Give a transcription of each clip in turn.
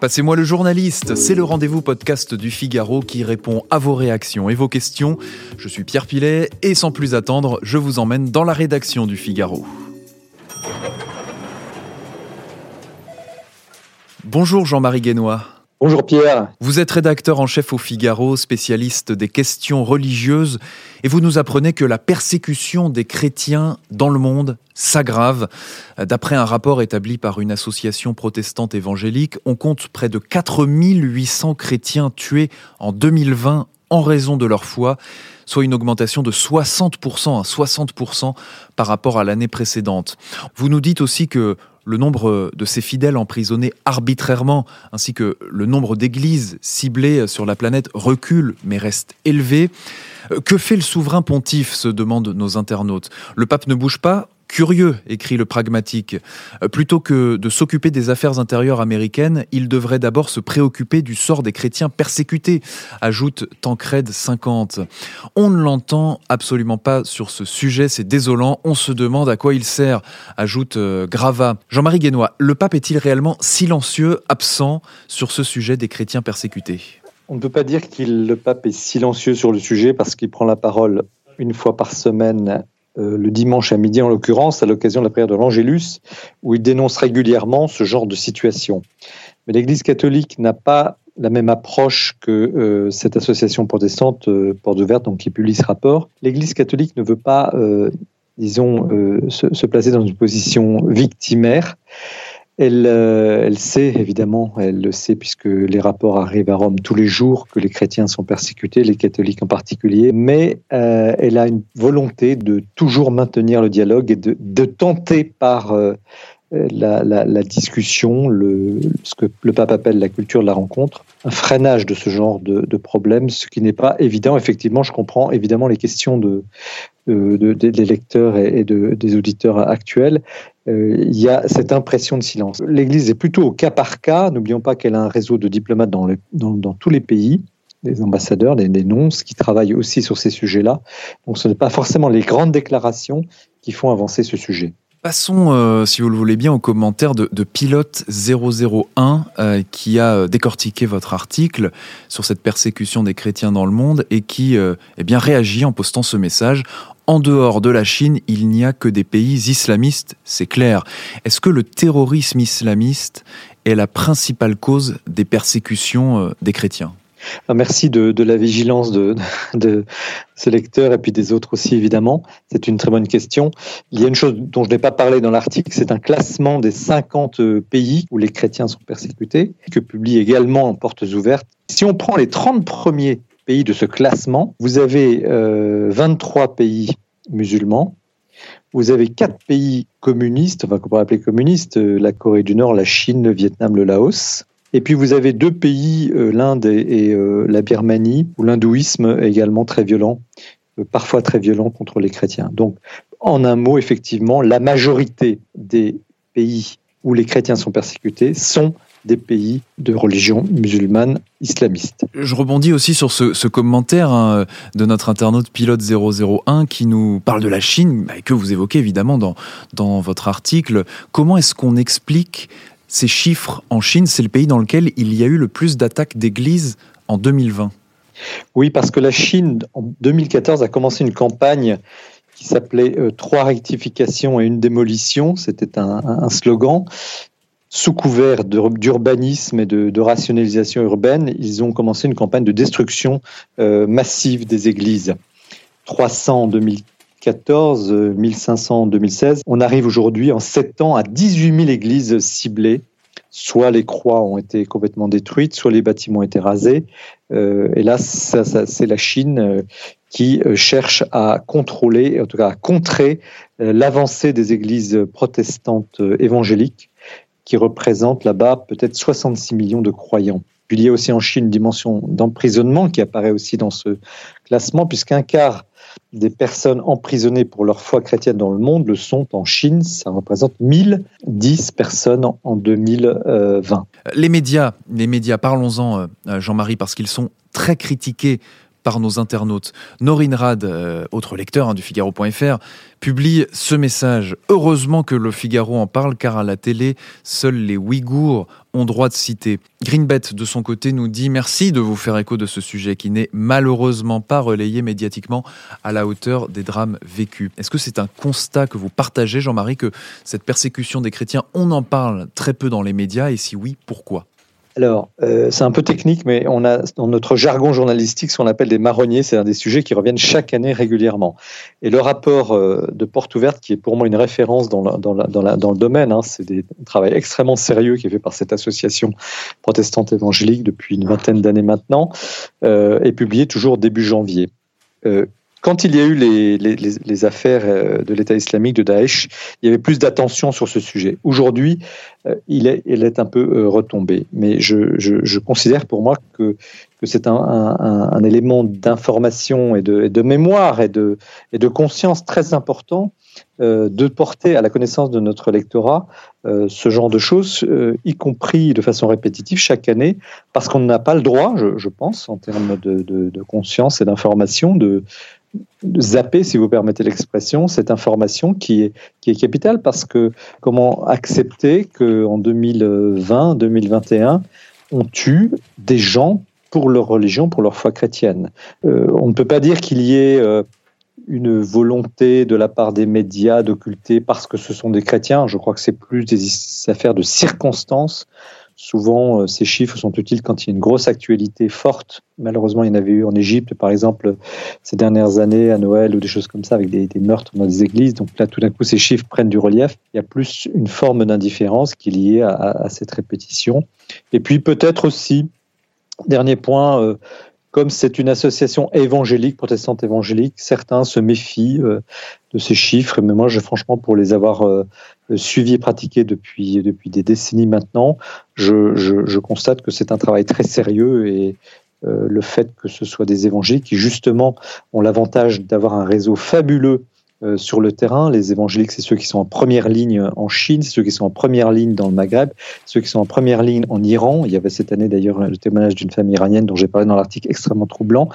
Passez-moi le journaliste, c'est le rendez-vous podcast du Figaro qui répond à vos réactions et vos questions. Je suis Pierre Pilet et sans plus attendre, je vous emmène dans la rédaction du Figaro. Bonjour Jean-Marie Guénois. Bonjour Pierre. Vous êtes rédacteur en chef au Figaro, spécialiste des questions religieuses, et vous nous apprenez que la persécution des chrétiens dans le monde s'aggrave. D'après un rapport établi par une association protestante évangélique, on compte près de 4800 chrétiens tués en 2020 en raison de leur foi, soit une augmentation de 60% à 60% par rapport à l'année précédente. Vous nous dites aussi que le nombre de ces fidèles emprisonnés arbitrairement, ainsi que le nombre d'églises ciblées sur la planète recule mais reste élevé. Que fait le souverain pontife se demandent nos internautes. Le pape ne bouge pas Curieux, écrit le pragmatique. Euh, plutôt que de s'occuper des affaires intérieures américaines, il devrait d'abord se préoccuper du sort des chrétiens persécutés, ajoute Tancred 50. On ne l'entend absolument pas sur ce sujet, c'est désolant, on se demande à quoi il sert, ajoute euh, Grava. Jean-Marie Guénois, le pape est-il réellement silencieux, absent sur ce sujet des chrétiens persécutés? On ne peut pas dire que le pape est silencieux sur le sujet parce qu'il prend la parole une fois par semaine euh, le dimanche à midi en l'occurrence, à l'occasion de la prière de l'Angélus, où il dénonce régulièrement ce genre de situation. Mais l'Église catholique n'a pas la même approche que euh, cette association protestante euh, Porte ouverte, donc qui publie ce rapport. L'Église catholique ne veut pas, disons, se, se, placer dans une position victimaire. Elle, euh, elle, sait, évidemment, elle le sait puisque les rapports arrivent à Rome tous les jours, que les chrétiens sont persécutés, les catholiques en particulier, mais euh, elle a une volonté de toujours maintenir le dialogue et de, de tenter par euh, la, la, discussion, ce que le pape appelle la culture de la rencontre, un freinage de ce genre de, de problème, ce qui n'est pas évident. Effectivement, je comprends évidemment les questions de, des lecteurs et, et de, des auditeurs actuels, euh, il y a cette impression de silence. L'Église est plutôt au cas par cas. N'oublions pas qu'elle a un réseau de diplomates dans tous les pays, des ambassadeurs, des, des nonces qui travaillent aussi sur ces sujets-là. Donc ce n'est pas forcément les grandes déclarations qui font avancer ce sujet. Passons, euh, si vous le voulez bien, au commentaire de, de Pilote 001 euh, qui a euh, décortiqué votre article sur cette persécution des chrétiens dans le monde et qui euh, eh bien réagit en postant ce message. En dehors de la Chine, il n'y a que des pays islamistes, c'est clair. Est-ce que le terrorisme islamiste est la principale cause des persécutions euh, des chrétiens? Merci de, la vigilance de, de, ce lecteur et puis des autres aussi, évidemment. C'est une très bonne question. Il y a une chose dont je n'ai pas parlé dans l'article, c'est un classement des 50 pays où les chrétiens sont persécutés, que publie également Portes Ouvertes. Si on prend les 30 premiers pays de ce classement, vous avez euh, 23 pays musulmans, vous avez quatre pays communistes, enfin qu'on pourrait appeler communistes, euh, la Corée du Nord, la Chine, le Vietnam, le Laos. Et puis vous avez deux pays, euh, l'Inde et, euh, la Birmanie, où l'hindouisme est également très violent, euh, parfois très violent contre les chrétiens. Donc, en un mot, effectivement, la majorité des pays où les chrétiens sont persécutés sont des pays de religion musulmane islamiste. Je rebondis aussi sur ce, ce commentaire hein, de notre internaute pilote 001 qui nous parle de la Chine, bah, que vous évoquez évidemment dans, dans votre article. Comment est-ce qu'on explique ces chiffres en Chine C'est le pays dans lequel il y a eu le plus d'attaques d'églises en 2020. Oui, parce que la Chine, en 2014, a commencé une campagne qui s'appelait euh, Trois rectifications et une démolition. C'était un, slogan sous couvert d'urbanisme et de, de, rationalisation urbaine, ils ont commencé une campagne de destruction euh, massive des églises. 300 en 2014, 1500 en 2016. On arrive aujourd'hui en 7 ans à 18 000 églises ciblées. Soit les croix ont été complètement détruites, soit les bâtiments ont été rasés. Euh, et là, c'est la Chine euh, qui euh, cherche à contrôler, en tout cas à contrer l'avancée des églises protestantes évangéliques qui représente là-bas peut-être 66 millions de croyants. Puis il y a aussi en Chine une dimension d'emprisonnement qui apparaît aussi dans ce classement, puisqu'un quart des personnes emprisonnées pour leur foi chrétienne dans le monde le sont en Chine. Ça représente 1010 personnes en 2020. Les médias, les médias, parlons-en, Jean-Marie, parce qu'ils sont très critiqués par nos internautes. Norine Rad, euh, autre lecteur hein, du Figaro.fr, publie ce message. Heureusement que le Figaro en parle car à la télé, seuls les Ouïghours ont droit de citer. Greenbet, de son côté, nous dit merci de vous faire écho de ce sujet qui n'est malheureusement pas relayé médiatiquement à la hauteur des drames vécus. Est-ce que c'est un constat que vous partagez, Jean-Marie, que cette persécution des chrétiens, on en parle très peu dans les médias et si oui, pourquoi? Alors, euh, c'est un peu technique, mais on a dans notre jargon journalistique ce qu'on appelle des marronniers. C'est un des sujets qui reviennent chaque année régulièrement. Et le rapport euh, de Porte Ouverte, qui est pour moi une référence dans, dans, dans, le domaine, hein, c'est un travail extrêmement sérieux qui est fait par cette association protestante évangélique depuis une vingtaine d'années maintenant, euh, est publié toujours début janvier. Euh, quand il y a eu les, les, les affaires euh, de l'État islamique, de Daesh, il y avait plus d'attention sur ce sujet. Aujourd'hui, il est, il est un peu euh, retombé. Mais je, je, je considère pour moi que, que c'est un, un, un, élément d'information et de, de, mémoire et de, et de conscience très important euh, de porter à la connaissance de notre lectorat euh, ce genre de choses, euh, y compris de façon répétitive chaque année, parce qu'on n'a pas le droit, je, je, pense, en termes de, de, de conscience et d'information, de, zapper, si vous permettez l'expression, cette information qui est, qui est capitale parce que comment accepter qu'en 2020, 2021, on tue des gens pour leur religion, pour leur foi chrétienne. Euh, on ne peut pas dire qu'il y ait euh, une volonté de la part des médias d'occulter parce que ce sont des chrétiens. Je crois que c'est plus des affaires de circonstances Souvent, euh, ces chiffres sont utiles quand il y a une grosse actualité forte. Malheureusement, il y en avait eu en Égypte, par exemple, ces dernières années, à Noël ou des choses comme ça, avec des, meurtres dans des églises. Donc là, tout d'un coup, ces chiffres prennent du relief. Il y a plus une forme d'indifférence qui est liée à, cette répétition. Et puis peut-être aussi, dernier point, euh, comme c'est une association évangélique, protestante évangélique, certains se méfient euh, de ces chiffres. Mais moi, je, franchement, pour les avoir euh, suivis et pratiqués depuis, depuis des décennies maintenant, je, je, je constate que c'est un travail très sérieux et euh, le fait que ce soit des évangéliques qui, justement, ont l'avantage d'avoir un réseau fabuleux euh, sur le terrain. Les évangéliques, c'est ceux qui sont en première ligne en Chine, ceux qui sont en première ligne dans le Maghreb, ceux qui sont en première ligne en Iran. Il y avait cette année d'ailleurs le témoignage d'une famille iranienne dont j'ai parlé dans l'article extrêmement troublant.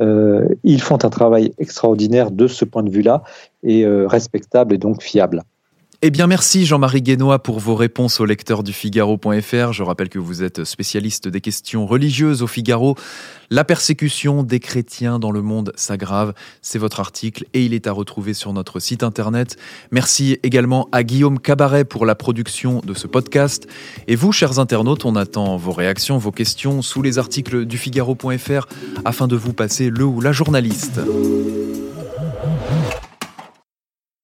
Euh, ils font un travail extraordinaire de ce point de vue-là et euh, respectable et donc fiable. Eh bien, merci Jean-Marie Guénois pour vos réponses au lecteur du Figaro.fr. Je rappelle que vous êtes spécialiste des questions religieuses au Figaro. La persécution des chrétiens dans le monde s'aggrave. C'est votre article et il est à retrouver sur notre site internet. Merci également à Guillaume Cabaret pour la production de ce podcast. Et vous, chers internautes, on attend vos réactions, vos questions sous les articles du Figaro.fr afin de vous passer le ou la journaliste.